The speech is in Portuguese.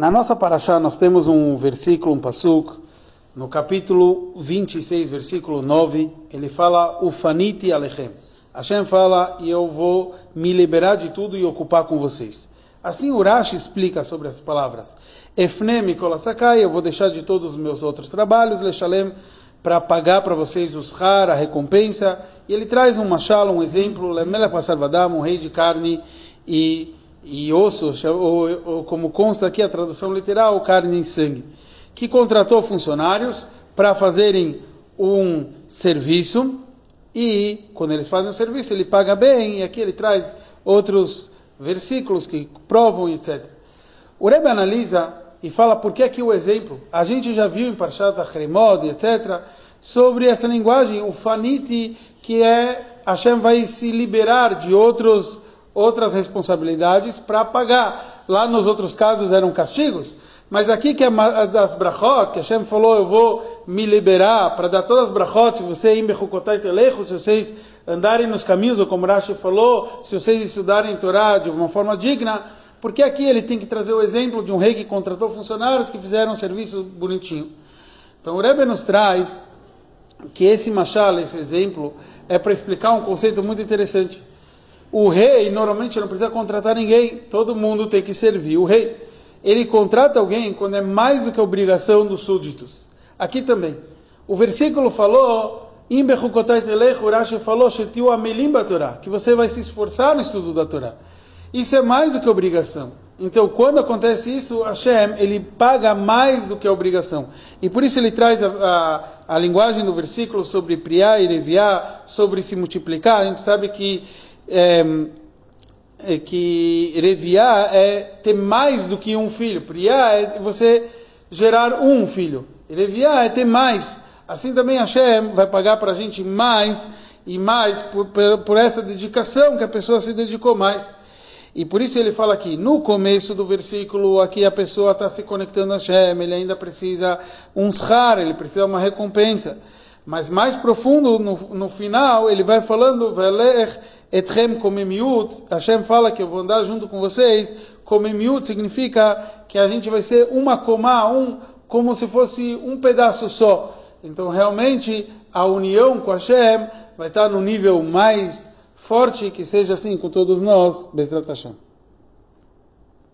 Na nossa paraxá nós temos um versículo, um pasuk, no capítulo 26, versículo 9, ele fala, Ufaniti alechem. Hashem fala, e eu vou me liberar de tudo e ocupar com vocês. Assim Urash explica sobre as palavras. Efnem kolasakai, eu vou deixar de todos os meus outros trabalhos, lechalem, para pagar para vocês os har, a recompensa. E ele traz um machal, um exemplo, Lemelech Pasarvadam, um rei de carne e e osso, ou, ou, como consta aqui a tradução literal, carne e sangue, que contratou funcionários para fazerem um serviço e quando eles fazem o serviço ele paga bem e aqui ele traz outros versículos que provam etc. O Rebbe analisa e fala por que aqui o exemplo. A gente já viu em Parshat Achremod, etc., sobre essa linguagem, o faniti, que é Hashem vai se liberar de outros outras responsabilidades para pagar. Lá nos outros casos eram castigos, mas aqui que é das brachot, que Hashem falou, eu vou me liberar para dar todas as brachot, se você ir telecho, se vocês andarem nos caminhos, ou como Rashi falou, se vocês estudarem Torá de uma forma digna, porque aqui ele tem que trazer o exemplo de um rei que contratou funcionários que fizeram um serviço bonitinho. Então o Rebbe nos traz que esse machal, esse exemplo, é para explicar um conceito muito interessante. O rei normalmente não precisa contratar ninguém, todo mundo tem que servir o rei. Ele contrata alguém quando é mais do que obrigação dos súditos. Aqui também. O versículo falou, falou, que você vai se esforçar no estudo da Torá. Isso é mais do que obrigação. Então, quando acontece isso, Hashem, ele paga mais do que a obrigação. E por isso ele traz a, a, a linguagem do versículo sobre priar e reviar, sobre se multiplicar. A gente sabe que é, que reviar é ter mais do que um filho. Priar é você gerar um filho. Reviar é ter mais. Assim também Hashem vai pagar para a gente mais e mais por, por, por, essa dedicação que a pessoa se dedicou mais. E por isso ele fala aqui, no começo do versículo, aqui a pessoa está se conectando a Hashem, ele ainda precisa um ele precisa uma recompensa. Mas mais profundo, no, no final, ele vai falando, Velech etchem komemiut, Hashem fala que eu vou andar junto com vocês, komemiut significa que a gente vai ser uma comá, um, como se fosse um pedaço só. Então realmente a união com Hashem vai estar no nível mais forte, que seja assim com todos nós, Bezrat Hashem.